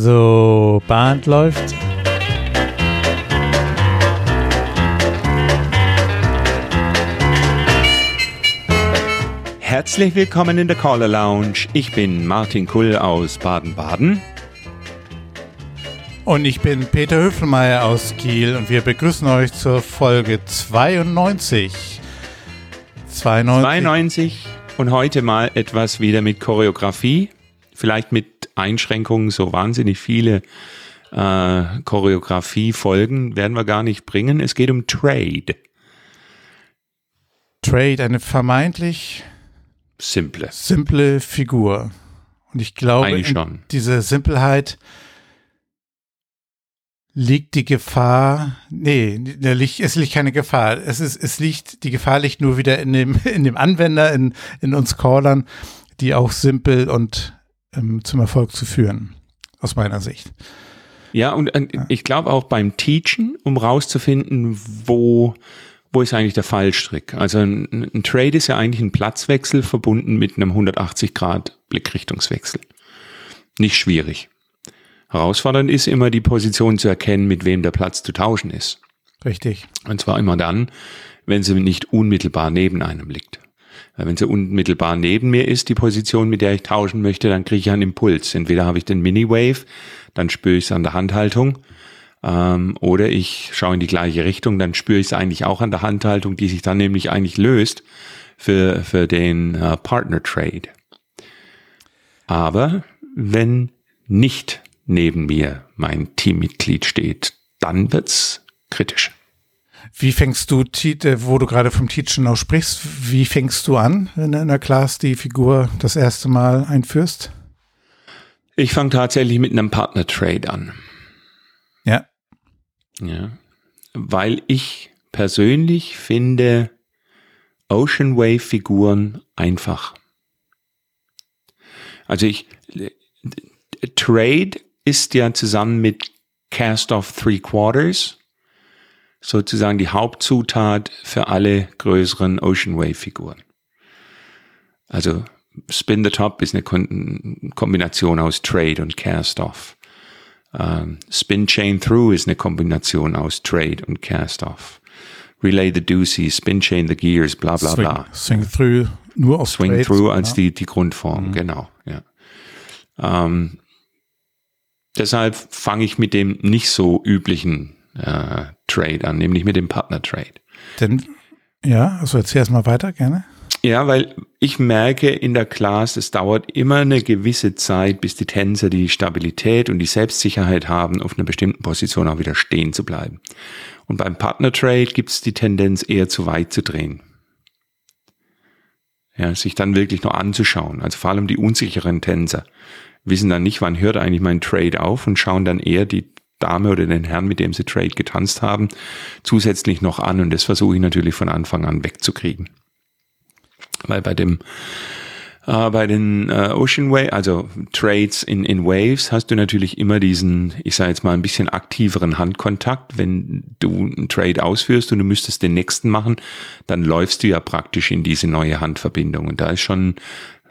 So, Band läuft. Herzlich willkommen in der Caller Lounge. Ich bin Martin Kull aus Baden-Baden. Und ich bin Peter Höfelmeier aus Kiel und wir begrüßen euch zur Folge 92. 92. 92 und heute mal etwas wieder mit Choreografie. Vielleicht mit Einschränkungen, so wahnsinnig viele äh, Choreografie-Folgen werden wir gar nicht bringen. Es geht um Trade. Trade, eine vermeintlich simple, simple Figur. Und ich glaube, diese Simpelheit liegt die Gefahr, nee, es liegt keine Gefahr. Es ist, es liegt, die Gefahr liegt nur wieder in dem, in dem Anwender, in, in uns Callern, die auch simpel und ähm, zum Erfolg zu führen, aus meiner Sicht. Ja, und äh, ich glaube auch beim Teachen, um rauszufinden, wo, wo ist eigentlich der Fallstrick? Also ein, ein Trade ist ja eigentlich ein Platzwechsel verbunden mit einem 180 Grad Blickrichtungswechsel. Nicht schwierig. Herausfordernd ist immer die Position zu erkennen, mit wem der Platz zu tauschen ist. Richtig. Und zwar immer dann, wenn sie nicht unmittelbar neben einem liegt. Wenn sie unmittelbar neben mir ist, die Position, mit der ich tauschen möchte, dann kriege ich einen Impuls. Entweder habe ich den Mini-Wave, dann spüre ich es an der Handhaltung, ähm, oder ich schaue in die gleiche Richtung, dann spüre ich es eigentlich auch an der Handhaltung, die sich dann nämlich eigentlich löst für, für den äh, Partner Trade. Aber wenn nicht neben mir mein Teammitglied steht, dann wird's kritisch. Wie fängst du, äh, wo du gerade vom Teachen noch sprichst, wie fängst du an, wenn du in der Class die Figur das erste Mal einführst? Ich fange tatsächlich mit einem Partner-Trade an. Ja. Ja. Weil ich persönlich finde Ocean Wave-Figuren einfach. Also ich, Trade ist ja zusammen mit Cast of Three Quarters sozusagen die Hauptzutat für alle größeren Ocean Wave Figuren. Also Spin the Top ist eine Kombination aus Trade und Cast Off. Um, Spin Chain Through ist eine Kombination aus Trade und Cast Off. Relay the Deuces, Spin Chain the Gears, bla bla bla. Swing, swing Through nur auf Swing Trade, Through als ja. die, die Grundform, mhm. genau. Ja. Um, Deshalb fange ich mit dem nicht so üblichen äh, Trade an, nämlich mit dem Partner Trade. Denn, ja, also erzähl erst mal weiter, gerne. Ja, weil ich merke in der Class, es dauert immer eine gewisse Zeit, bis die Tänzer die Stabilität und die Selbstsicherheit haben, auf einer bestimmten Position auch wieder stehen zu bleiben. Und beim Partner Trade gibt es die Tendenz, eher zu weit zu drehen. Ja, sich dann wirklich nur anzuschauen. Also vor allem die unsicheren Tänzer wissen dann nicht, wann hört eigentlich mein Trade auf und schauen dann eher die Dame oder den Herrn, mit dem sie Trade getanzt haben, zusätzlich noch an und das versuche ich natürlich von Anfang an wegzukriegen. Weil bei dem äh, bei den äh, Ocean Wave, also Trades in, in Waves, hast du natürlich immer diesen, ich sage jetzt mal, ein bisschen aktiveren Handkontakt. Wenn du einen Trade ausführst und du müsstest den nächsten machen, dann läufst du ja praktisch in diese neue Handverbindung. Und da ist schon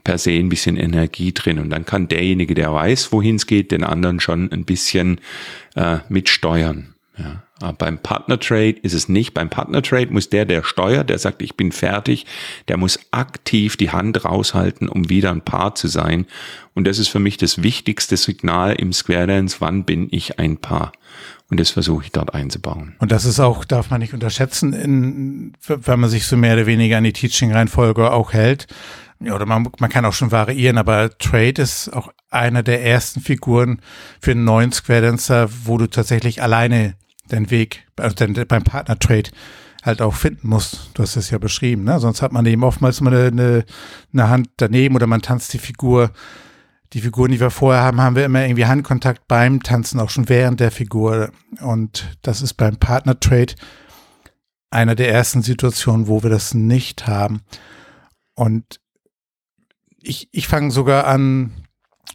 per se ein bisschen Energie drin. Und dann kann derjenige, der weiß, wohin es geht, den anderen schon ein bisschen äh, mitsteuern. Ja. Aber beim Partner Trade ist es nicht. Beim Partner Trade muss der, der steuert, der sagt, ich bin fertig, der muss aktiv die Hand raushalten, um wieder ein Paar zu sein. Und das ist für mich das wichtigste Signal im Square Dance, wann bin ich ein Paar. Und das versuche ich dort einzubauen. Und das ist auch, darf man nicht unterschätzen, in, wenn man sich so mehr oder weniger an die Teaching-Reihenfolge auch hält ja, oder man, man kann auch schon variieren, aber Trade ist auch einer der ersten Figuren für einen neuen Square Dancer, wo du tatsächlich alleine den Weg, also den, beim Partner Trade halt auch finden musst. Du hast es ja beschrieben, ne? Sonst hat man eben oftmals mal eine, eine, eine Hand daneben oder man tanzt die Figur. Die Figuren, die wir vorher haben, haben wir immer irgendwie Handkontakt beim Tanzen, auch schon während der Figur. Und das ist beim Partner Trade einer der ersten Situationen, wo wir das nicht haben. Und ich, ich fange sogar an,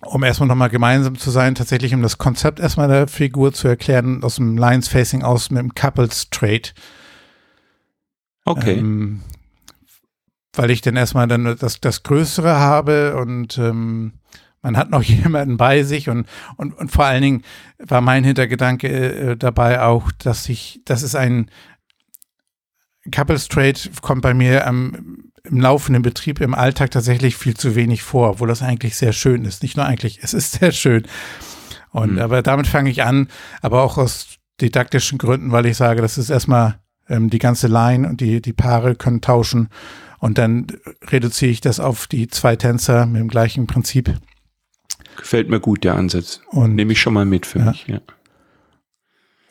um erstmal nochmal gemeinsam zu sein, tatsächlich um das Konzept erstmal der Figur zu erklären, aus dem Lines Facing aus mit dem Couples Trade. Okay. Ähm, weil ich dann erstmal dann das, das Größere habe und ähm, man hat noch jemanden bei sich und, und, und vor allen Dingen war mein Hintergedanke äh, dabei auch, dass ich, das ist ein Couples Trade kommt bei mir am, im laufenden Betrieb im Alltag tatsächlich viel zu wenig vor, obwohl das eigentlich sehr schön ist. Nicht nur eigentlich, es ist sehr schön. Und mhm. aber damit fange ich an, aber auch aus didaktischen Gründen, weil ich sage, das ist erstmal ähm, die ganze Line und die, die Paare können tauschen und dann reduziere ich das auf die zwei Tänzer mit dem gleichen Prinzip. Gefällt mir gut, der Ansatz. Und nehme ich schon mal mit für ja. mich, ja.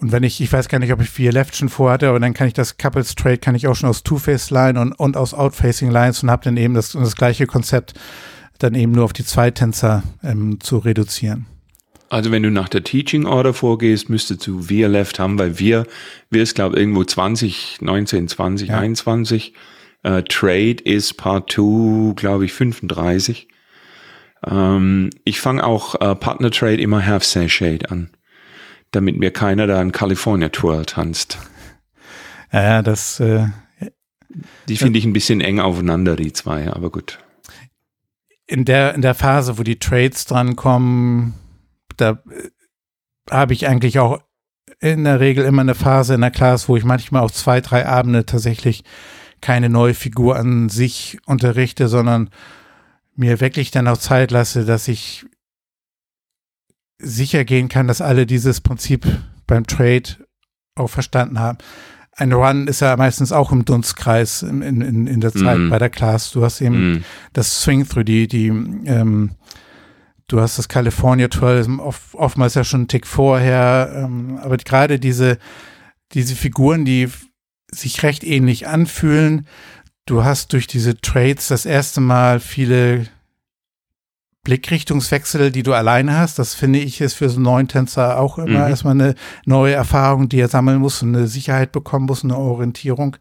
Und wenn ich, ich weiß gar nicht, ob ich vier Left schon vorhatte, aber dann kann ich das Couples Trade, kann ich auch schon aus Two-Face-Line und, und aus Outfacing Lines und habe dann eben das, das gleiche Konzept dann eben nur auf die zwei Tänzer ähm, zu reduzieren. Also wenn du nach der Teaching Order vorgehst, müsstest du wir Left haben, weil wir, wir ist glaube irgendwo 20, 19, 20, ja. 21. Uh, Trade ist Part 2, glaube ich, 35. Ähm, ich fange auch uh, Partner Trade immer Half Shade an damit mir keiner da in California Tour tanzt. Ja, das. Äh, die finde ich ein bisschen eng aufeinander, die zwei, aber gut. In der, in der Phase, wo die Trades drankommen, da äh, habe ich eigentlich auch in der Regel immer eine Phase in der Klasse, wo ich manchmal auch zwei, drei Abende tatsächlich keine neue Figur an sich unterrichte, sondern mir wirklich dann auch Zeit lasse, dass ich sicher gehen kann, dass alle dieses Prinzip beim Trade auch verstanden haben. Ein Run ist ja meistens auch im Dunstkreis in, in, in der Zeit mm. bei der Class. Du hast eben mm. das Swing-Through, die, die, ähm, du hast das California Tourism oft, oftmals ja schon einen Tick vorher, ähm, aber gerade diese, diese Figuren, die sich recht ähnlich anfühlen, du hast durch diese Trades das erste Mal viele Blickrichtungswechsel, die du alleine hast. Das finde ich ist für so einen neuen Tänzer auch immer mhm. erstmal eine neue Erfahrung, die er sammeln muss und eine Sicherheit bekommen muss, eine Orientierung.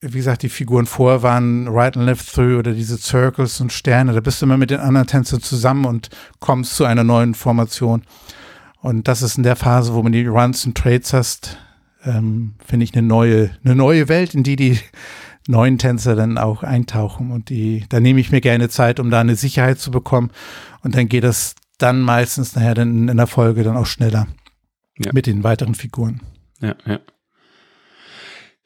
Wie gesagt, die Figuren vorher waren Right and Left Through oder diese Circles und Sterne. Da bist du immer mit den anderen Tänzern zusammen und kommst zu einer neuen Formation. Und das ist in der Phase, wo man die Runs und Trades hast, ähm, finde ich eine neue, eine neue Welt, in die die neuen Tänzer dann auch eintauchen und die, da nehme ich mir gerne Zeit, um da eine Sicherheit zu bekommen und dann geht das dann meistens nachher dann in der Folge dann auch schneller ja. mit den weiteren Figuren. Ja, ja.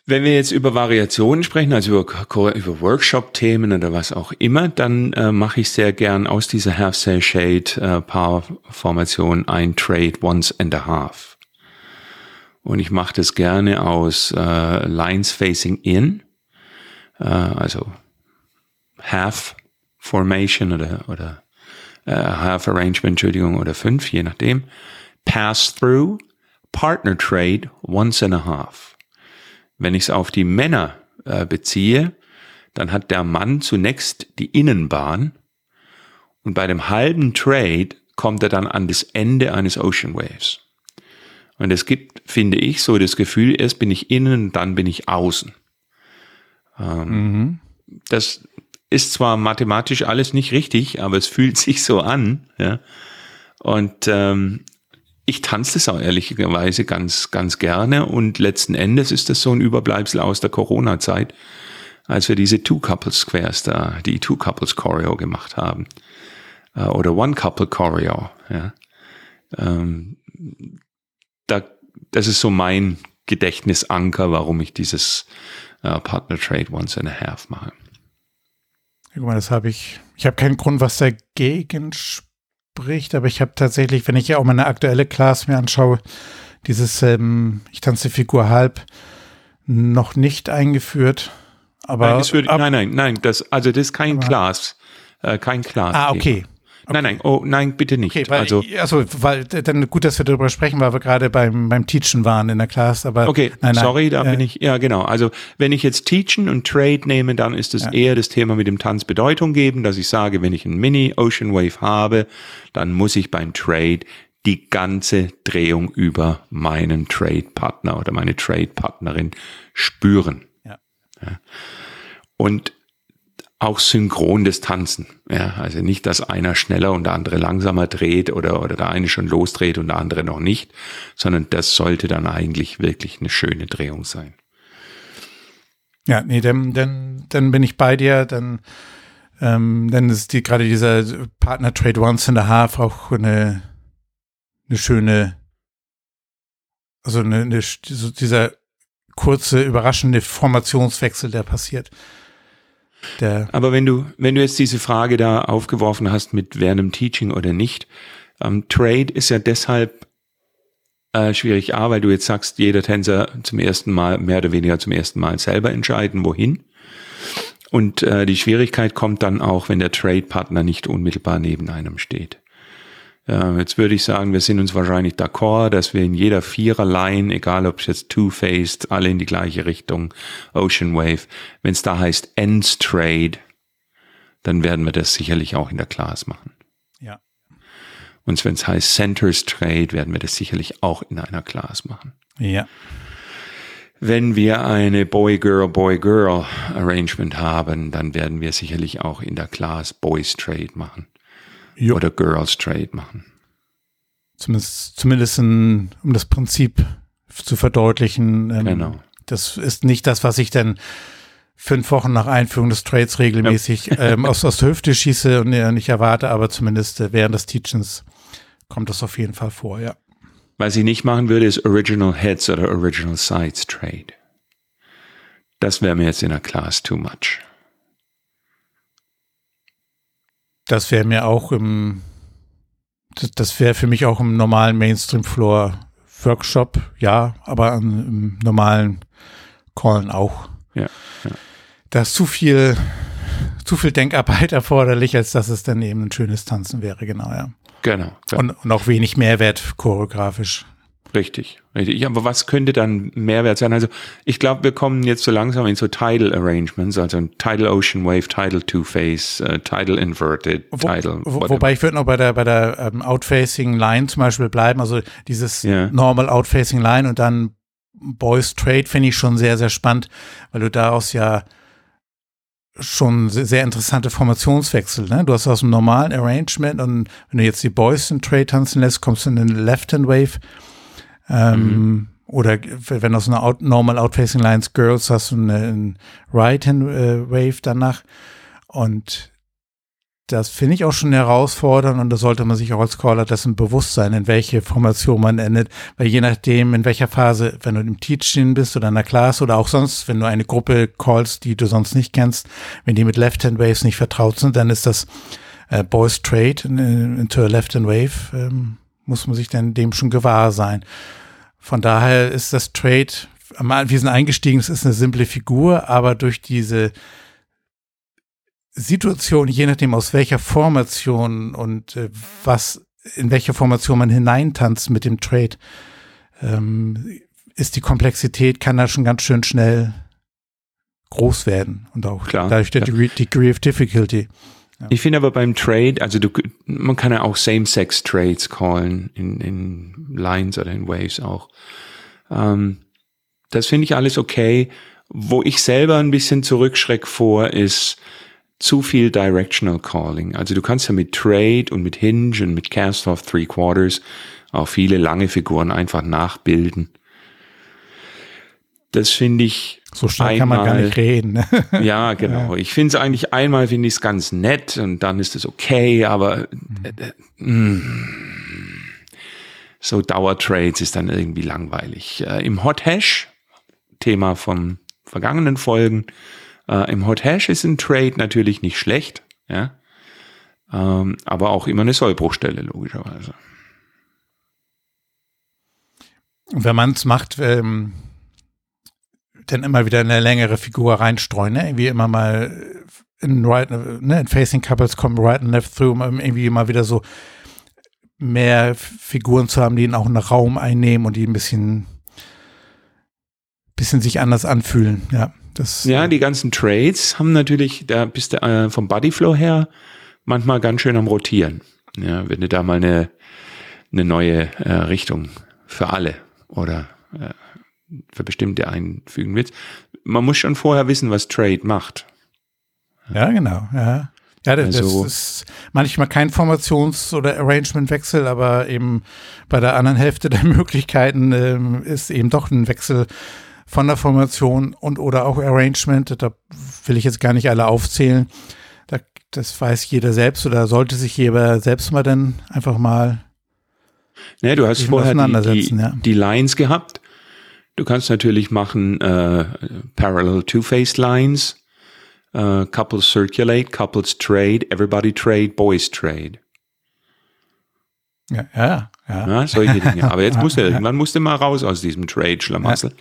Wenn wir jetzt über Variationen sprechen, also über, über Workshop-Themen oder was auch immer, dann äh, mache ich sehr gern aus dieser Half-Cell-Shade-Paar-Formation äh, ein Trade Once and a Half. Und ich mache das gerne aus äh, Lines Facing In äh, also Half Formation oder, oder äh, Half Arrangement, Entschuldigung, oder fünf, je nachdem. Pass Through, Partner Trade, Once and a Half. Wenn ich es auf die Männer äh, beziehe, dann hat der Mann zunächst die Innenbahn und bei dem halben Trade kommt er dann an das Ende eines Ocean Waves. Und es gibt, finde ich, so das Gefühl, erst bin ich innen, dann bin ich außen. Ähm, mhm. Das ist zwar mathematisch alles nicht richtig, aber es fühlt sich so an. Ja? Und ähm, ich tanze das auch ehrlicherweise ganz, ganz gerne. Und letzten Endes ist das so ein Überbleibsel aus der Corona-Zeit, als wir diese Two Couples Squares da, die Two Couples Choreo gemacht haben. Äh, oder One Couple Choreo. Ja? Ähm, da, das ist so mein Gedächtnisanker, warum ich dieses uh, Partner Trade Once and a Half mache. Guck mal, das habe ich. Ich habe keinen Grund, was dagegen spricht, aber ich habe tatsächlich, wenn ich ja auch meine aktuelle Class mir anschaue, dieses, ähm, ich tanze Figur halb, noch nicht eingeführt. Aber nein, wird, ab, nein, nein, nein, das, also das ist kein Class, äh, kein Class. Ah, okay. Okay. Nein, nein, oh, nein, bitte nicht. Okay, weil, also, also, weil dann gut, dass wir darüber sprechen, weil wir gerade beim, beim Teachen waren in der Class, aber. Okay, nein, nein, sorry, da äh, bin ich, ja, genau. Also, wenn ich jetzt Teachen und Trade nehme, dann ist es ja. eher das Thema mit dem Tanz Bedeutung geben, dass ich sage, wenn ich einen Mini Ocean Wave habe, dann muss ich beim Trade die ganze Drehung über meinen Trade Partner oder meine Trade Partnerin spüren. Ja. ja. Und auch synchron das Tanzen. Ja, also nicht, dass einer schneller und der andere langsamer dreht oder, oder der eine schon losdreht und der andere noch nicht, sondern das sollte dann eigentlich wirklich eine schöne Drehung sein. Ja, nee, dann, dann, dann bin ich bei dir, dann Ähm, dann ist die, gerade dieser Partner Trade Once and a Half auch eine, eine schöne, also eine, eine, dieser kurze, überraschende Formationswechsel, der passiert. Der Aber wenn du, wenn du jetzt diese Frage da aufgeworfen hast mit dem Teaching oder nicht, ähm, Trade ist ja deshalb äh, schwierig, A, weil du jetzt sagst, jeder Tänzer zum ersten Mal, mehr oder weniger zum ersten Mal selber entscheiden, wohin. Und äh, die Schwierigkeit kommt dann auch, wenn der Trade-Partner nicht unmittelbar neben einem steht. Äh, jetzt würde ich sagen, wir sind uns wahrscheinlich d'accord, dass wir in jeder Vierer-Line, egal ob es jetzt Two-Faced, alle in die gleiche Richtung, Ocean Wave, wenn es da heißt Ends Trade, dann werden wir das sicherlich auch in der Class machen. Ja. Und wenn es heißt Centers Trade, werden wir das sicherlich auch in einer Class machen. Ja. Wenn wir eine Boy-Girl, Boy-Girl Arrangement haben, dann werden wir sicherlich auch in der Class Boys Trade machen. Jo. Oder Girls Trade machen. Zumindest, zumindest in, um das Prinzip zu verdeutlichen. Ähm, genau. Das ist nicht das, was ich dann fünf Wochen nach Einführung des Trades regelmäßig ja. ähm, aus, aus der Hüfte schieße und äh, nicht erwarte, aber zumindest äh, während des Teachings kommt das auf jeden Fall vor, ja. Was ich nicht machen würde, ist Original Heads oder Original Sides Trade. Das wäre mir jetzt in der Class too much. Das wäre mir auch im, das, das wäre für mich auch im normalen Mainstream Floor Workshop, ja, aber im normalen Callen auch. Ja, ja. Da ist zu viel, zu viel Denkarbeit erforderlich, als dass es dann eben ein schönes Tanzen wäre, genau, ja. Genau. Ja. Und, und auch wenig Mehrwert choreografisch. Richtig, richtig. Ja, aber was könnte dann Mehrwert sein? Also ich glaube, wir kommen jetzt so langsam in so Tidal Arrangements, also Tidal Ocean Wave, Tidal Two-Face, uh, Tidal Inverted, wo, Tidal. Wo, wobei ich würde noch bei der bei der ähm, Outfacing Line zum Beispiel bleiben, also dieses yeah. Normal Outfacing Line und dann Boys Trade finde ich schon sehr, sehr spannend, weil du daraus ja schon sehr interessante Formationswechsel. Ne? Du hast aus dem normalen Arrangement und wenn du jetzt die Boys in Trade tanzen lässt, kommst du in den Left-Hand Wave. Ähm, mhm. Oder wenn du aus einer out, Normal Outfacing Lines Girls hast du eine, eine Right-Hand äh, Wave danach. Und das finde ich auch schon herausfordernd und da sollte man sich auch als Caller dessen bewusst sein, in welche Formation man endet, weil je nachdem, in welcher Phase, wenn du im Teaching bist oder in der Class oder auch sonst, wenn du eine Gruppe callst, die du sonst nicht kennst, wenn die mit Left-Hand Waves nicht vertraut sind, dann ist das äh, Boys Trade into a Left-Hand Wave, ähm, muss man sich dann dem schon gewahr sein. Von daher ist das Trade, wir sind eingestiegen, es ist eine simple Figur, aber durch diese Situation, je nachdem aus welcher Formation und äh, was, in welche Formation man hineintanzt mit dem Trade, ähm, ist die Komplexität, kann da schon ganz schön schnell groß werden und auch Klar, dadurch der ja. Degree of Difficulty. Ja. Ich finde aber beim Trade, also du, man kann ja auch Same-Sex-Trades callen, in, in Lines oder in Waves auch. Ähm, das finde ich alles okay. Wo ich selber ein bisschen zurückschreck vor, ist, zu viel Directional Calling. Also du kannst ja mit Trade und mit Hinge und mit Cast of Three Quarters auch viele lange Figuren einfach nachbilden. Das finde ich. So schnell einmal, kann man gar nicht reden. Ne? ja, genau. Ja. Ich finde es eigentlich einmal finde ich es ganz nett und dann ist es okay, aber äh, äh, so Dauertrades ist dann irgendwie langweilig. Äh, Im Hot Hash, Thema von vergangenen Folgen, äh, Im Hot Hash ist ein Trade natürlich nicht schlecht, ja. Ähm, aber auch immer eine Sollbruchstelle, logischerweise. Wenn man es macht, ähm, dann immer wieder eine längere Figur reinstreuen, ne? Irgendwie immer mal in, right, ne? in Facing Couples kommen right and left through, um irgendwie immer wieder so mehr Figuren zu haben, die auch einen Raum einnehmen und die ein bisschen, bisschen sich anders anfühlen, ja. Das, ja, die ganzen Trades haben natürlich, da bist du äh, vom Bodyflow her manchmal ganz schön am Rotieren. Ja, wenn du da mal eine, eine neue äh, Richtung für alle oder äh, für bestimmte einfügen willst. Man muss schon vorher wissen, was Trade macht. Ja, genau, ja. Ja, das, also, das ist manchmal kein Formations- oder Arrangementwechsel, aber eben bei der anderen Hälfte der Möglichkeiten ähm, ist eben doch ein Wechsel von der Formation und oder auch Arrangement. Da will ich jetzt gar nicht alle aufzählen. Da, das weiß jeder selbst oder sollte sich jeder selbst mal dann einfach mal. Ja, du hast vorher die, die, ja. die Lines gehabt. Du kannst natürlich machen äh, Parallel Two-Faced Lines, äh, Couples Circulate, Couples Trade, Everybody Trade, Boys Trade. Ja, ja. ja. ja solche Dinge. Aber jetzt musst du irgendwann musst du mal raus aus diesem Trade-Schlamassel. Ja.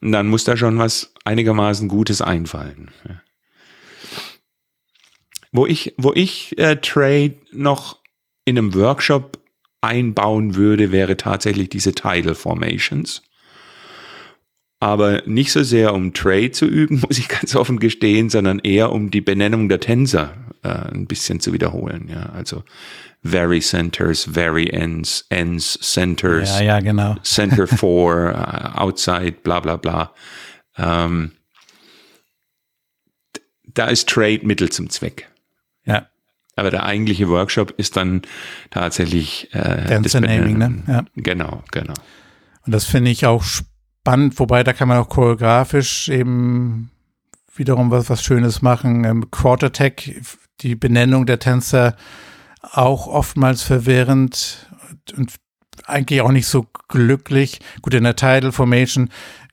Und dann muss da schon was einigermaßen Gutes einfallen. Ja. Wo ich, wo ich äh, Trade noch in einem Workshop einbauen würde, wäre tatsächlich diese Tidal Formations. Aber nicht so sehr um Trade zu üben, muss ich ganz offen gestehen, sondern eher um die Benennung der Tänzer äh, ein bisschen zu wiederholen. Ja, also very centers, very ends, ends, centers. Ja, ja, genau. Center for, uh, outside, bla, bla, bla. Ähm, da ist Trade Mittel zum Zweck. Ja. Aber der eigentliche Workshop ist dann tatsächlich äh, Dance Naming, ne? Ja. Genau, genau. Und das finde ich auch spannend, wobei da kann man auch choreografisch eben wiederum was, was Schönes machen. Ähm, Quarter Tech, die Benennung der Tänzer auch oftmals verwirrend und eigentlich auch nicht so glücklich. Gut, in der Title Formation,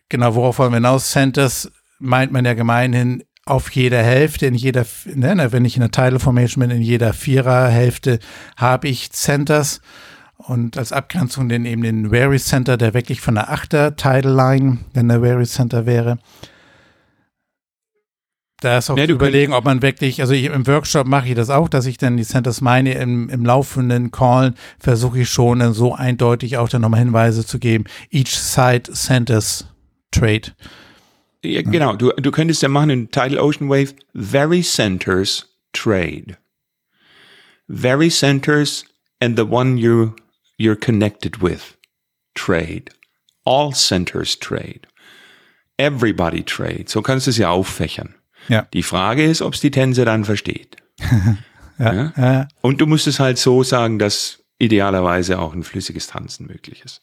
genau, worauf wollen wir hinaus? Centers meint man ja gemeinhin auf jeder Hälfte, in jeder, ne, wenn ich in der Title Formation bin, in jeder Viererhälfte habe ich Centers und als Abgrenzung den eben den Wary Center, der wirklich von der Achter Title Line, wenn der Wary Center wäre. Da ist auch ja, zu überlegen, ob man wirklich, also ich, im Workshop mache ich das auch, dass ich dann die Centers meine, im, im laufenden Call versuche ich schon dann so eindeutig auch dann nochmal Hinweise zu geben. Each side centers trade. Ja, genau, du, du könntest ja machen in Tidal Ocean Wave, very centers trade. Very centers and the one you, you're connected with trade. All centers trade. Everybody trade. So kannst du es ja auffächern. Ja. Die Frage ist, ob es die Tänzer dann versteht. ja, ja. Und du musst es halt so sagen, dass idealerweise auch ein flüssiges Tanzen möglich ist.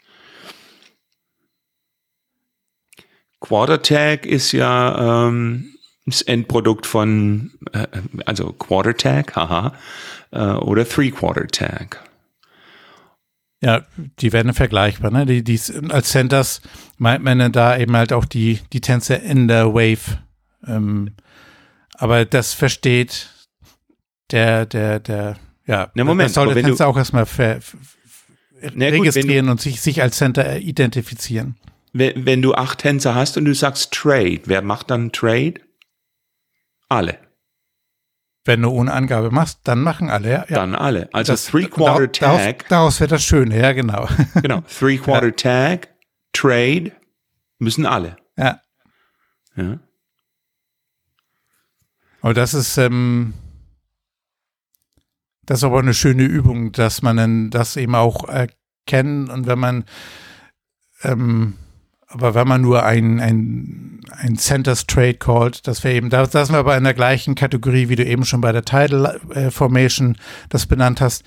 Quarter Tag ist ja ähm, das Endprodukt von, äh, also Quarter Tag, haha, äh, oder Three Quarter Tag. Ja, die werden vergleichbar, ne? Die, die, als Centers meint man da eben halt auch die, die Tänze in der Wave ähm, aber das versteht der, der, der, ja, Na Moment, das soll der Tänzer auch erstmal ver, registrieren gut, und sich, sich als Center identifizieren. Wenn, wenn du acht Tänzer hast und du sagst Trade, wer macht dann Trade? Alle. Wenn du ohne Angabe machst, dann machen alle, ja. Dann alle. Also Three-Quarter Tag. Daraus, daraus wird das Schöne, ja, genau. Genau. Three-Quarter ja. Tag, Trade, müssen alle. Ja. Ja. Aber das ist, ähm, das ist aber eine schöne Übung, dass man dann das eben auch erkennt und wenn man, ähm, aber wenn man nur ein, ein, ein Centers Trade callt, das wäre eben, da, sind wir aber in der gleichen Kategorie, wie du eben schon bei der Title äh, Formation das benannt hast.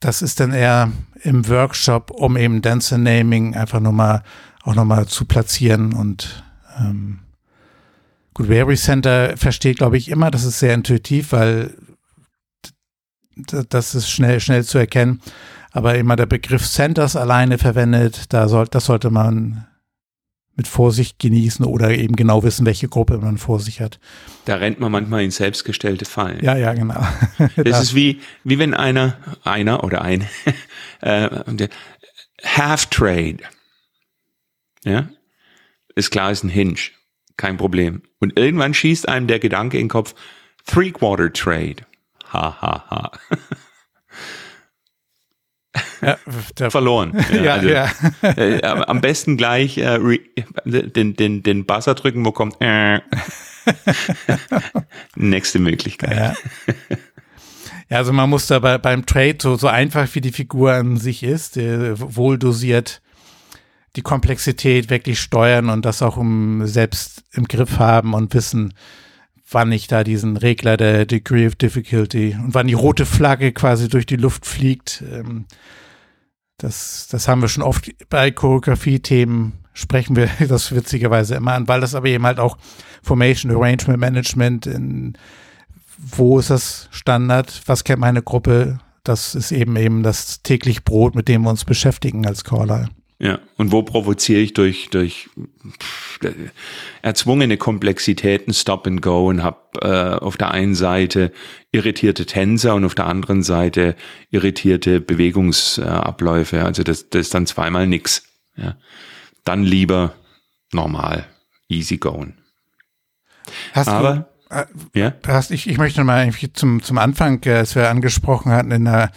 Das ist dann eher im Workshop, um eben Dancer Naming einfach nochmal, auch nochmal zu platzieren und ähm, Gut, Weary Center versteht, glaube ich, immer, das ist sehr intuitiv, weil das ist schnell, schnell zu erkennen. Aber immer der Begriff Centers alleine verwendet, da soll, das sollte man mit Vorsicht genießen oder eben genau wissen, welche Gruppe man vor sich hat. Da rennt man manchmal in selbstgestellte Fallen. Ja, ja, genau. das ist wie, wie wenn einer, einer oder ein, äh, Half Trade, ja, ist klar, ist ein Hinge kein Problem. Und irgendwann schießt einem der Gedanke in den Kopf, Three-Quarter Trade. Ha, ha, ha. Ja, Verloren. Ja, also, ja. Äh, am besten gleich äh, den, den, den Buzzer drücken, wo kommt äh. nächste Möglichkeit. Ja. also man muss da bei, beim Trade so, so einfach wie die Figur an sich ist, äh, wohl dosiert die Komplexität wirklich steuern und das auch um selbst im Griff haben und wissen, wann ich da diesen Regler der Degree of Difficulty und wann die rote Flagge quasi durch die Luft fliegt. Ähm, das, das haben wir schon oft bei Choreografie-Themen sprechen wir das witzigerweise immer an, weil das aber eben halt auch Formation Arrangement Management in wo ist das Standard, was kennt meine Gruppe, das ist eben eben das täglich Brot, mit dem wir uns beschäftigen als Caller. Ja, und wo provoziere ich durch, durch erzwungene Komplexitäten Stop and Go und habe äh, auf der einen Seite irritierte Tänzer und auf der anderen Seite irritierte Bewegungsabläufe. Also das, das ist dann zweimal nix. Ja. Dann lieber normal, easy going. Hast Aber, du, äh, ja? Hast, ich, ich möchte mal zum, zum Anfang, äh, als wir angesprochen hatten, in der,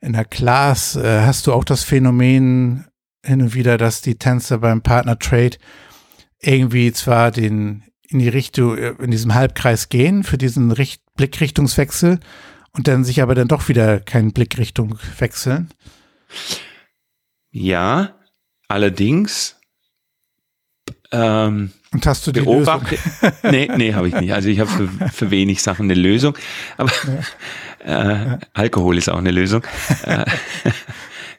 in der Class, äh, hast du auch das Phänomen hin und wieder, dass die Tänzer beim Partner Trade irgendwie zwar den in die Richtung, äh, in diesem Halbkreis gehen für diesen Richt Blickrichtungswechsel und dann sich aber dann doch wieder keinen Blickrichtung wechseln. Ja, allerdings ähm, und hast du die beobachte, Lösung? nee, nee, habe ich nicht. Also ich habe für, für wenig Sachen eine Lösung. Aber ja. äh, Alkohol ist auch eine Lösung.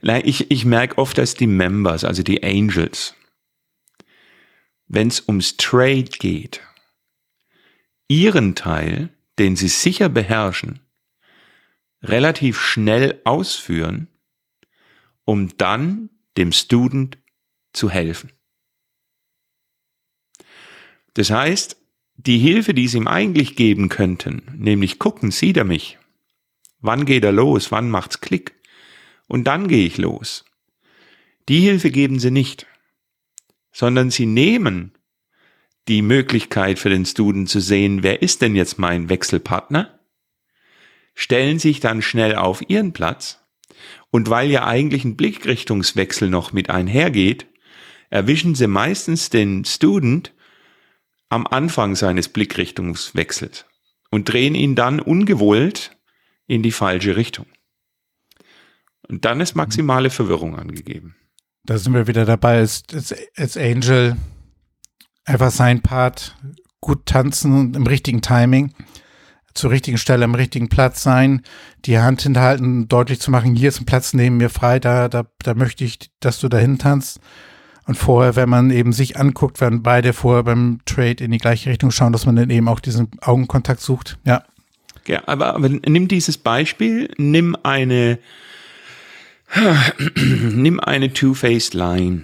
Nein, ich, ich merke oft, dass die Members, also die Angels, wenn es ums Trade geht, ihren Teil, den sie sicher beherrschen, relativ schnell ausführen, um dann dem Student zu helfen. Das heißt, die Hilfe, die sie ihm eigentlich geben könnten, nämlich gucken, sieht er mich? Wann geht er los? Wann macht's Klick? Und dann gehe ich los. Die Hilfe geben sie nicht, sondern sie nehmen die Möglichkeit für den Student zu sehen, wer ist denn jetzt mein Wechselpartner, stellen sich dann schnell auf ihren Platz und weil ja eigentlich ein Blickrichtungswechsel noch mit einhergeht, erwischen sie meistens den Student am Anfang seines Blickrichtungswechsels und drehen ihn dann ungewollt in die falsche Richtung. Und dann ist maximale Verwirrung angegeben. Da sind wir wieder dabei, als, als Angel einfach sein Part gut tanzen und im richtigen Timing, zur richtigen Stelle am richtigen Platz sein, die Hand hinterhalten, deutlich zu machen, hier ist ein Platz neben mir frei, da, da, da möchte ich, dass du dahin tanzt. Und vorher, wenn man eben sich anguckt, wenn beide vorher beim Trade in die gleiche Richtung schauen, dass man dann eben auch diesen Augenkontakt sucht. Ja. Ja, aber, aber nimm dieses Beispiel, nimm eine Nimm eine Two-Faced Line.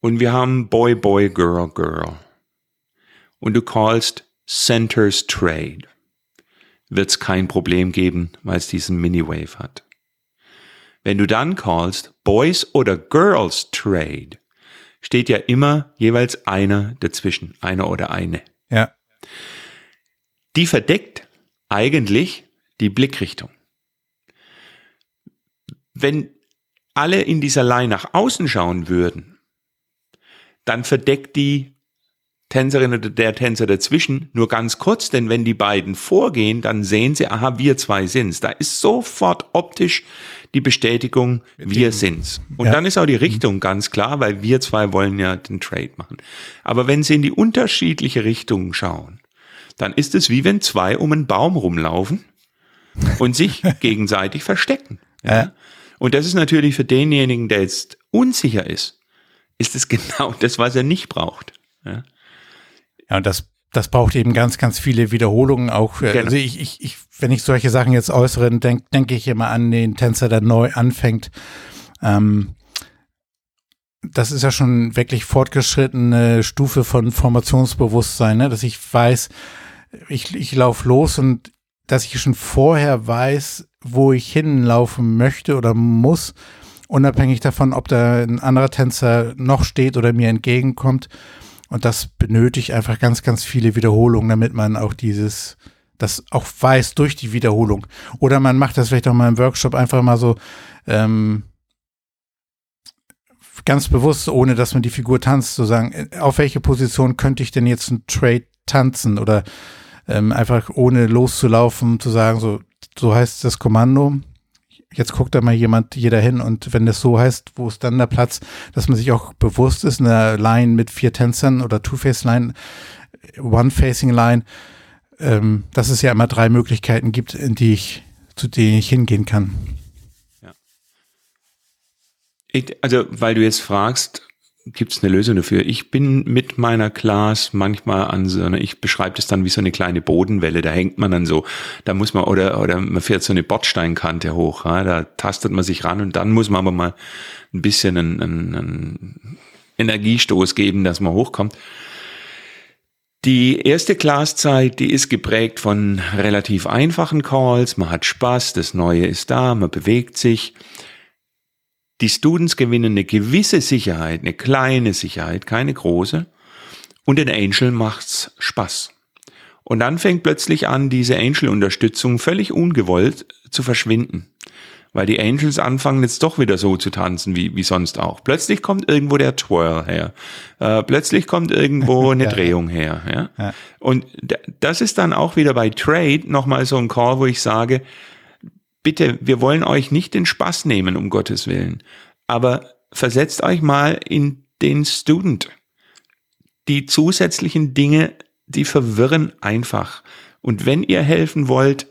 Und wir haben Boy, Boy, Girl, Girl. Und du callst Centers Trade. Wird es kein Problem geben, weil es diesen Mini-Wave hat. Wenn du dann callst Boys oder Girls Trade, steht ja immer jeweils einer dazwischen, einer oder eine. Ja. Die verdeckt eigentlich die Blickrichtung wenn alle in dieser Line nach außen schauen würden, dann verdeckt die Tänzerin oder der Tänzer dazwischen nur ganz kurz, denn wenn die beiden vorgehen, dann sehen sie, aha, wir zwei sind's. Da ist sofort optisch die Bestätigung, wir sind's. Und ja. dann ist auch die Richtung ganz klar, weil wir zwei wollen ja den Trade machen. Aber wenn sie in die unterschiedliche Richtungen schauen, dann ist es wie wenn zwei um einen Baum rumlaufen und sich gegenseitig verstecken. Ja. Und das ist natürlich für denjenigen, der jetzt unsicher ist, ist es genau das, was er nicht braucht. Ja, ja und das, das braucht eben ganz, ganz viele Wiederholungen auch. Genau. Also ich, ich, ich, wenn ich solche Sachen jetzt äußere, denke denk ich immer an den Tänzer, der neu anfängt. Ähm, das ist ja schon wirklich fortgeschrittene Stufe von Formationsbewusstsein, ne? dass ich weiß, ich, ich laufe los und dass ich schon vorher weiß, wo ich hinlaufen möchte oder muss, unabhängig davon, ob da ein anderer Tänzer noch steht oder mir entgegenkommt. Und das benötigt einfach ganz, ganz viele Wiederholungen, damit man auch dieses, das auch weiß durch die Wiederholung. Oder man macht das vielleicht auch mal im Workshop einfach mal so ähm, ganz bewusst, ohne dass man die Figur tanzt, zu sagen, auf welche Position könnte ich denn jetzt ein Trade tanzen oder ähm, einfach ohne loszulaufen, zu sagen, so, so heißt das Kommando. Jetzt guckt da mal jemand, jeder hin und wenn das so heißt, wo ist dann der Platz, dass man sich auch bewusst ist, eine Line mit vier Tänzern oder Two-Face-Line, One-Facing-Line, ähm, dass es ja immer drei Möglichkeiten gibt, in die ich, zu denen ich hingehen kann. Ja. Ich, also, weil du jetzt fragst, gibt es eine Lösung dafür. Ich bin mit meiner Class manchmal an so einer, ich beschreibe das dann wie so eine kleine Bodenwelle, da hängt man dann so, da muss man, oder, oder man fährt so eine Bordsteinkante hoch, ja, da tastet man sich ran und dann muss man aber mal ein bisschen einen, einen, einen Energiestoß geben, dass man hochkommt. Die erste Classzeit, die ist geprägt von relativ einfachen Calls, man hat Spaß, das Neue ist da, man bewegt sich die Students gewinnen eine gewisse Sicherheit, eine kleine Sicherheit, keine große. Und den Angel macht's Spaß. Und dann fängt plötzlich an, diese Angel-Unterstützung völlig ungewollt zu verschwinden. Weil die Angels anfangen jetzt doch wieder so zu tanzen wie, wie sonst auch. Plötzlich kommt irgendwo der Twirl her. Äh, plötzlich kommt irgendwo eine ja, Drehung her. Ja? ja. Und das ist dann auch wieder bei Trade nochmal so ein Call, wo ich sage, bitte, wir wollen euch nicht den Spaß nehmen, um Gottes Willen, aber versetzt euch mal in den Student. Die zusätzlichen Dinge, die verwirren einfach. Und wenn ihr helfen wollt,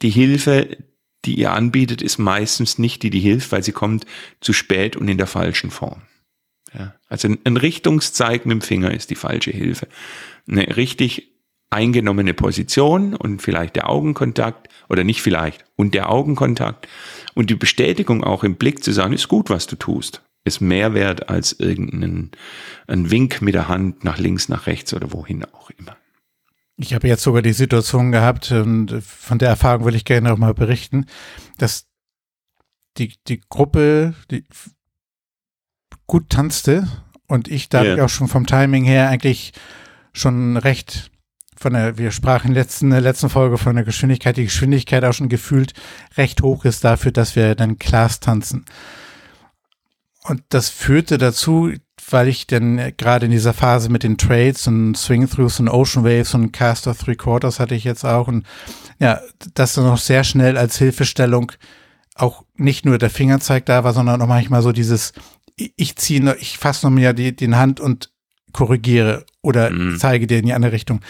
die Hilfe, die ihr anbietet, ist meistens nicht die, die hilft, weil sie kommt zu spät und in der falschen Form. Ja, also ein Richtungszeig mit dem Finger ist die falsche Hilfe. Eine richtig eingenommene Position und vielleicht der Augenkontakt oder nicht vielleicht und der Augenkontakt und die Bestätigung auch im Blick zu sagen, ist gut, was du tust, ist mehr wert als irgendein ein Wink mit der Hand nach links, nach rechts oder wohin auch immer. Ich habe jetzt sogar die Situation gehabt und von der Erfahrung will ich gerne noch mal berichten, dass die, die Gruppe die gut tanzte und ich da yeah. auch schon vom Timing her eigentlich schon recht von der, wir sprachen in, letzten, in der letzten Folge von der Geschwindigkeit, die Geschwindigkeit auch schon gefühlt recht hoch ist dafür, dass wir dann Class tanzen. Und das führte dazu, weil ich dann gerade in dieser Phase mit den Trades und Swing-Throughs und Ocean Waves und Cast of Three Quarters hatte ich jetzt auch und ja, dass dann noch sehr schnell als Hilfestellung auch nicht nur der Fingerzeig da war, sondern auch manchmal so dieses, ich ziehe, ich fasse noch mehr die, den Hand und korrigiere oder mhm. zeige dir in die andere Richtung.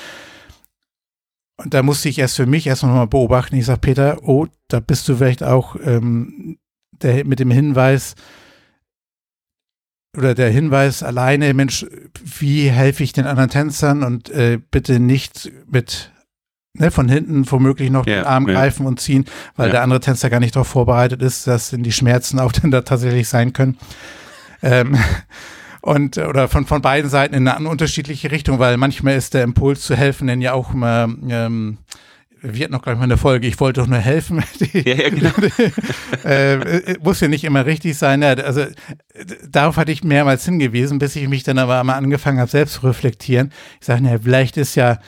Und da musste ich erst für mich erst mal beobachten. Ich sage, Peter, oh, da bist du vielleicht auch ähm, der, mit dem Hinweis oder der Hinweis alleine, Mensch, wie helfe ich den anderen Tänzern und äh, bitte nicht mit ne, von hinten womöglich noch ja, den Arm ja. greifen und ziehen, weil ja. der andere Tänzer gar nicht darauf vorbereitet ist, dass die Schmerzen auch dann da tatsächlich sein können. Ähm, und oder von, von beiden Seiten in eine unterschiedliche Richtung, weil manchmal ist der Impuls zu helfen denn ja auch immer ähm, wir hatten noch gleich mal eine Folge, ich wollte doch nur helfen. Die, ja, ja, genau. äh, muss ja nicht immer richtig sein. Ja, also darauf hatte ich mehrmals hingewiesen, bis ich mich dann aber mal angefangen habe, selbst zu reflektieren. Ich sage, naja, vielleicht ist ja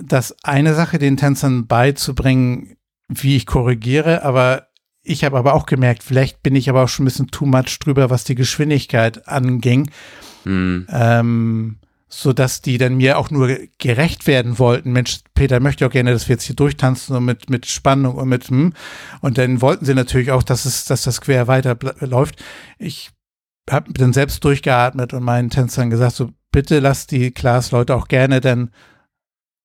das eine Sache, den Tänzern beizubringen, wie ich korrigiere, aber ich habe aber auch gemerkt, vielleicht bin ich aber auch schon ein bisschen too much drüber, was die Geschwindigkeit anging. Mhm. Ähm, so dass die dann mir auch nur gerecht werden wollten. Mensch, Peter möchte auch gerne, dass wir jetzt hier durchtanzen und mit, mit Spannung und mit, hm. Und dann wollten sie natürlich auch, dass es, dass das quer weiter läuft. Ich habe dann selbst durchgeatmet und meinen Tänzern gesagt, so bitte lass die Class-Leute auch gerne dann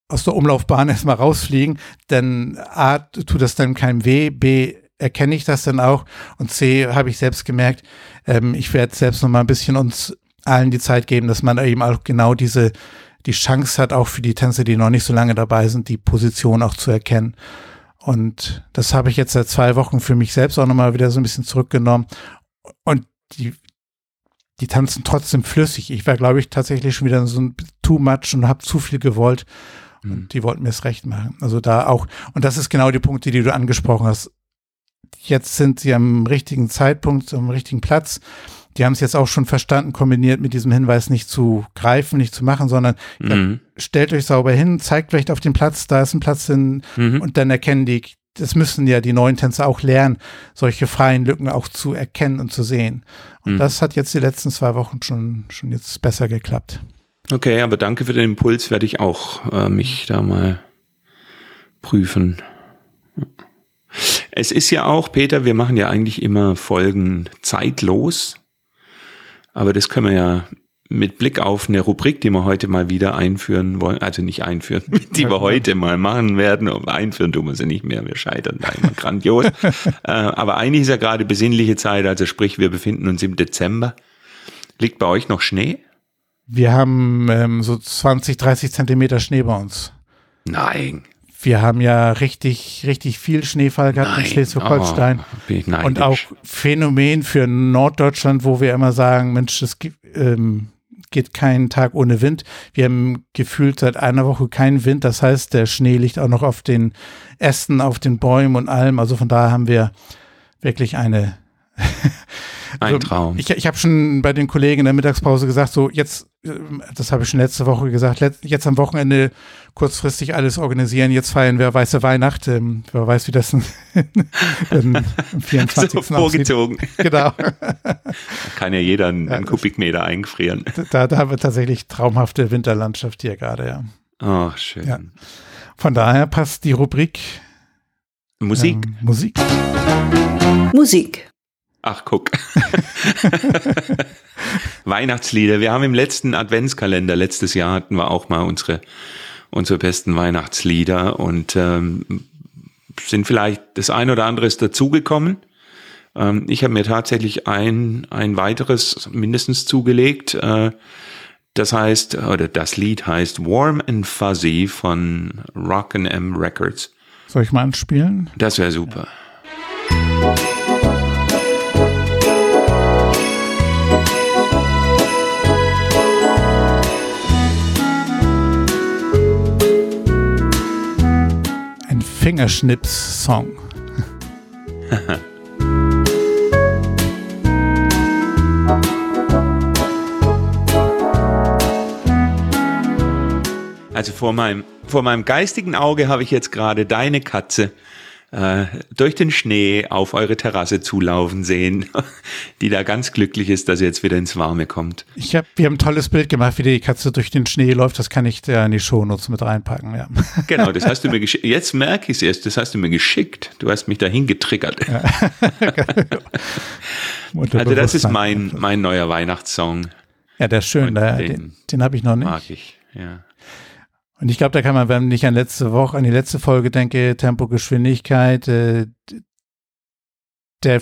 aus der Umlaufbahn erstmal rausfliegen, denn A, tut das dann keinem weh, B, erkenne ich das dann auch und C, habe ich selbst gemerkt, ähm, ich werde selbst noch mal ein bisschen uns allen die Zeit geben, dass man eben auch genau diese, die Chance hat, auch für die Tänzer, die noch nicht so lange dabei sind, die Position auch zu erkennen. Und das habe ich jetzt seit zwei Wochen für mich selbst auch nochmal wieder so ein bisschen zurückgenommen. Und die, die tanzen trotzdem flüssig. Ich war, glaube ich, tatsächlich schon wieder so ein too much und habe zu viel gewollt. Und mhm. die wollten mir es recht machen. Also da auch, und das ist genau die Punkte, die du angesprochen hast jetzt sind sie am richtigen Zeitpunkt, am richtigen Platz. Die haben es jetzt auch schon verstanden, kombiniert mit diesem Hinweis nicht zu greifen, nicht zu machen, sondern mhm. ja, stellt euch sauber hin, zeigt vielleicht auf den Platz, da ist ein Platz hin mhm. und dann erkennen die, das müssen ja die neuen Tänzer auch lernen, solche freien Lücken auch zu erkennen und zu sehen. Und mhm. das hat jetzt die letzten zwei Wochen schon, schon jetzt besser geklappt. Okay, aber danke für den Impuls, werde ich auch äh, mich da mal prüfen. Es ist ja auch, Peter, wir machen ja eigentlich immer Folgen zeitlos. Aber das können wir ja mit Blick auf eine Rubrik, die wir heute mal wieder einführen wollen, also nicht einführen, die wir heute mal machen werden, einführen tun wir sie nicht mehr, wir scheitern da immer grandios. äh, aber eigentlich ist ja gerade besinnliche Zeit, also sprich, wir befinden uns im Dezember. Liegt bei euch noch Schnee? Wir haben ähm, so 20, 30 Zentimeter Schnee bei uns. Nein. Wir haben ja richtig, richtig viel Schneefall gehabt Nein. in Schleswig-Holstein. Oh, und auch Phänomen für Norddeutschland, wo wir immer sagen, Mensch, es gibt, ähm, geht kein Tag ohne Wind. Wir haben gefühlt seit einer Woche keinen Wind. Das heißt, der Schnee liegt auch noch auf den Ästen, auf den Bäumen und allem. Also von daher haben wir wirklich eine Ein so, Traum. Ich, ich habe schon bei den Kollegen in der Mittagspause gesagt, so jetzt, äh, das habe ich schon letzte Woche gesagt, jetzt am Wochenende kurzfristig alles organisieren. Jetzt feiern wir weiße Weihnacht. Ähm, wer weiß, wie das am 24. so vorgezogen. Aussieht. Genau. Kann ja jeder einen, Ja, einen Kubikmeter eingefrieren. Da, da haben wir tatsächlich traumhafte Winterlandschaft hier gerade, ja. Ach, schön. Ja. Von daher passt die Rubrik Musik. Ähm, Musik. Musik. Ach, guck. Weihnachtslieder. Wir haben im letzten Adventskalender, letztes Jahr hatten wir auch mal unsere, unsere besten Weihnachtslieder und ähm, sind vielleicht das ein oder andere ist dazugekommen. Ähm, ich habe mir tatsächlich ein, ein weiteres mindestens zugelegt. Äh, das heißt, oder das Lied heißt Warm and Fuzzy von Rock'n'M Records. Soll ich mal anspielen? Das wäre super. Ein Fingerschnips-Song. Also vor meinem, vor meinem geistigen Auge habe ich jetzt gerade deine Katze äh, durch den Schnee auf eure Terrasse zulaufen sehen, die da ganz glücklich ist, dass sie jetzt wieder ins Warme kommt. Ich hab, wir haben ein tolles Bild gemacht, wie die Katze durch den Schnee läuft. Das kann ich da in die Shownotes mit reinpacken, ja. Genau, das hast du mir geschickt. Jetzt merke ich es erst, das hast du mir geschickt. Du hast mich dahin getriggert. Also das ist mein, mein neuer Weihnachtssong. Ja, der ist schön. Den den den habe ich noch nicht. Mag ich, ja. Und ich glaube, da kann man, wenn ich an letzte Woche, an die letzte Folge denke, Tempo, Geschwindigkeit, äh, der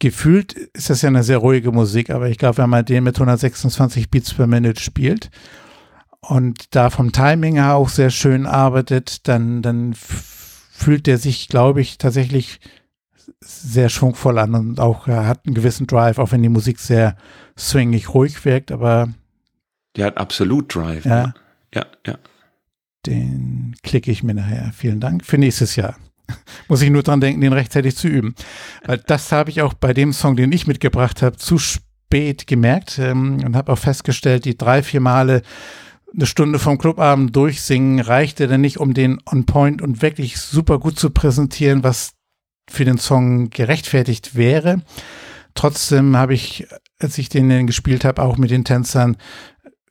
gefühlt ist das ja eine sehr ruhige Musik, aber ich glaube, wenn man den mit 126 Beats per Minute spielt und da vom Timing her auch sehr schön arbeitet, dann, dann fühlt der sich, glaube ich, tatsächlich sehr schwungvoll an und auch äh, hat einen gewissen Drive, auch wenn die Musik sehr swingig ruhig wirkt, aber Der hat absolut Drive. ja. Ja, ja. Den klicke ich mir nachher. Vielen Dank. Für nächstes Jahr. Muss ich nur dran denken, den rechtzeitig zu üben. Weil das habe ich auch bei dem Song, den ich mitgebracht habe, zu spät gemerkt ähm, und habe auch festgestellt, die drei, vier Male eine Stunde vom Clubabend durchsingen reichte dann nicht, um den on point und wirklich super gut zu präsentieren, was für den Song gerechtfertigt wäre. Trotzdem habe ich, als ich den gespielt habe, auch mit den Tänzern,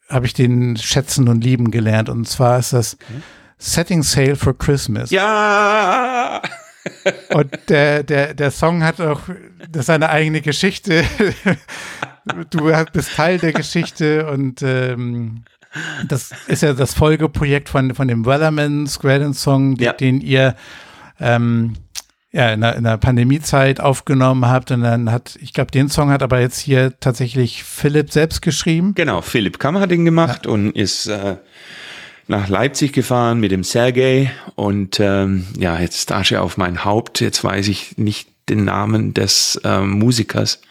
habe ich den schätzen und lieben gelernt. Und zwar ist das Setting Sail for Christmas. Ja! Und der, der, der Song hat auch seine eigene Geschichte. Du bist Teil der Geschichte und ähm, das ist ja das Folgeprojekt von, von dem Wellerman Squadron Song, Ja. den ihr ähm, ja, in der, in der Pandemiezeit aufgenommen habt. Und dann hat, ich glaube, den Song hat aber jetzt hier tatsächlich Philipp selbst geschrieben. Genau, Philipp Kammer hat ihn gemacht und ist äh, nach Leipzig gefahren mit dem Sergei und ähm, ja, jetzt Asche auf mein Haupt. Jetzt weiß ich nicht den Namen des ähm, Musikers.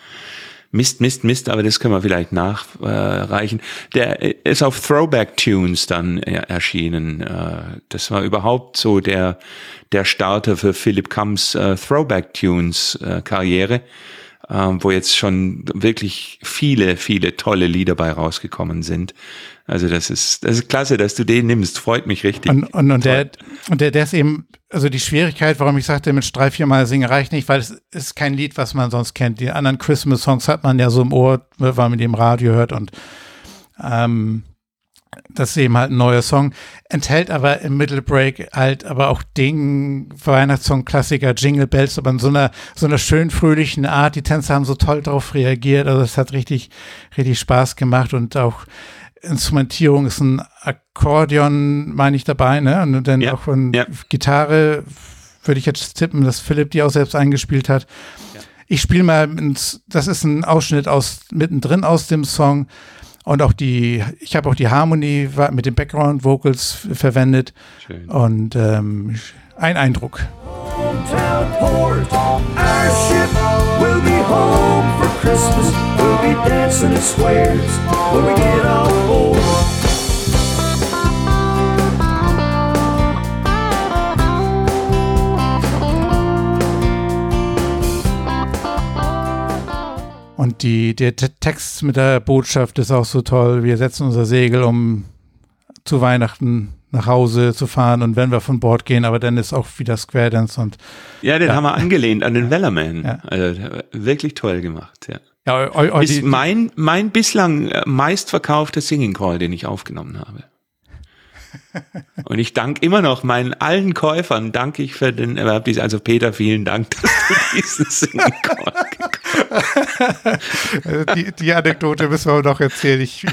Mist, Mist, Mist, aber das können wir vielleicht nachreichen. Der ist auf Throwback Tunes dann äh, erschienen. Äh, das war überhaupt so der, der Starter für Philipp Kamms äh, Throwback Tunes Karriere, wo jetzt schon wirklich viele, viele tolle Lieder bei rausgekommen sind. Also das ist, das ist klasse, dass du den nimmst. Freut mich richtig. Und, und, und, der, und der, der ist eben, also die Schwierigkeit, warum ich sagte, mit drei, vier Mal singen reicht nicht, weil es ist kein Lied, was man sonst kennt. Die anderen Christmas-Songs hat man ja so im Ohr, weil man die im Radio hört und ähm, das ist eben halt ein neuer Song, enthält aber im Middle Break halt aber auch den Weihnachtssong-Klassiker Jingle Bells, aber in so einer, so einer schön fröhlichen Art. Die Tänzer haben so toll darauf reagiert, also es hat richtig, richtig Spaß gemacht und auch Instrumentierung ist ein Akkordeon, meine ich, dabei, ne? Und dann Ja, auch von ja. Gitarre würde ich jetzt tippen, dass Philipp die auch selbst eingespielt hat. ich spiele mal, ins, das ist ein Ausschnitt aus mittendrin aus dem Song und auch die, ich habe auch die Harmonie mit den Background Vocals verwendet Schön. und ähm, ein Eindruck. Hometown home for Christmas. We'll be dancing in squares when we get on board. Und die, der Text mit der Botschaft ist auch so toll. Wir setzen unser Segel, um zu Weihnachten nach Hause zu fahren und wenn wir von Bord gehen, aber dann ist auch wieder Square Dance und. Ja, den ja. haben wir angelehnt an den Wellerman. Ja. Also, wirklich toll gemacht, ja. Ja, eu, eu, ist mein, mein bislang äh, meistverkaufter Singing Call, den ich aufgenommen habe. Und ich danke immer noch meinen allen Käufern, danke ich für den Erwerb dieses, also Peter, vielen Dank, dass du diesen Singing Call also die, die Anekdote müssen wir noch erzählen. Ich,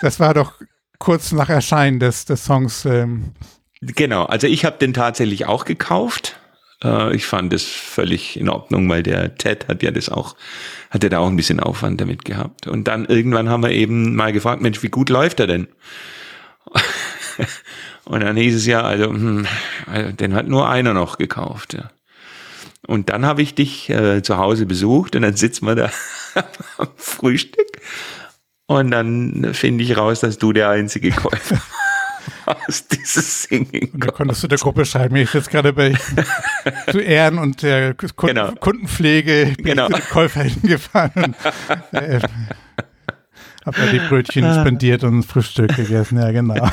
das war doch kurz nach Erscheinen des, des Songs. Ähm. Genau, also ich habe den tatsächlich auch gekauft. Äh, ich fand es völlig in Ordnung, weil der Ted hat ja das auch, hat ja da auch ein bisschen Aufwand damit gehabt. Und dann irgendwann haben wir eben mal gefragt, Mensch, wie gut läuft er denn? Und dann hieß es ja, also, hm, also den hat nur einer noch gekauft. Und dann habe ich dich äh, zu Hause besucht und dann sitzen wir da am Frühstück und dann finde ich raus, dass du der einzige Käufer warst dieses Singing. Und da konntest du der Gruppe schreiben, ich jetzt gerade bei zu Ehren und der Kunden, genau. Kundenpflege bin genau. ich zu den Käufer hingefahren. Und, äh, hab da die Brötchen ah. spendiert und Frühstück gegessen, ja genau.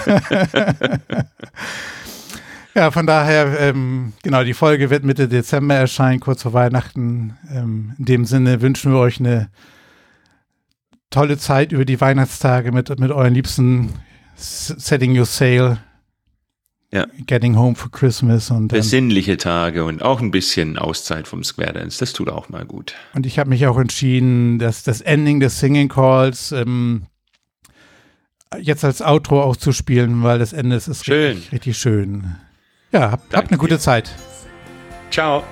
Ja, von daher, ähm, genau, die Folge wird Mitte Dezember erscheinen, kurz vor Weihnachten. Ähm, in dem Sinne wünschen wir euch eine tolle Zeit über die Weihnachtstage mit, mit euren Liebsten. Setting Your Sail. Ja. Getting Home for Christmas und ähm, besinnliche Tage und auch ein bisschen Auszeit vom Square Dance. Das tut auch mal gut. Und ich habe mich auch entschieden, dass das Ending des Singing Calls ähm, jetzt als Outro auch zu spielen, weil das Ende ist schön. Richtig, richtig schön. Ja, habt, habt eine gute Zeit. Ciao.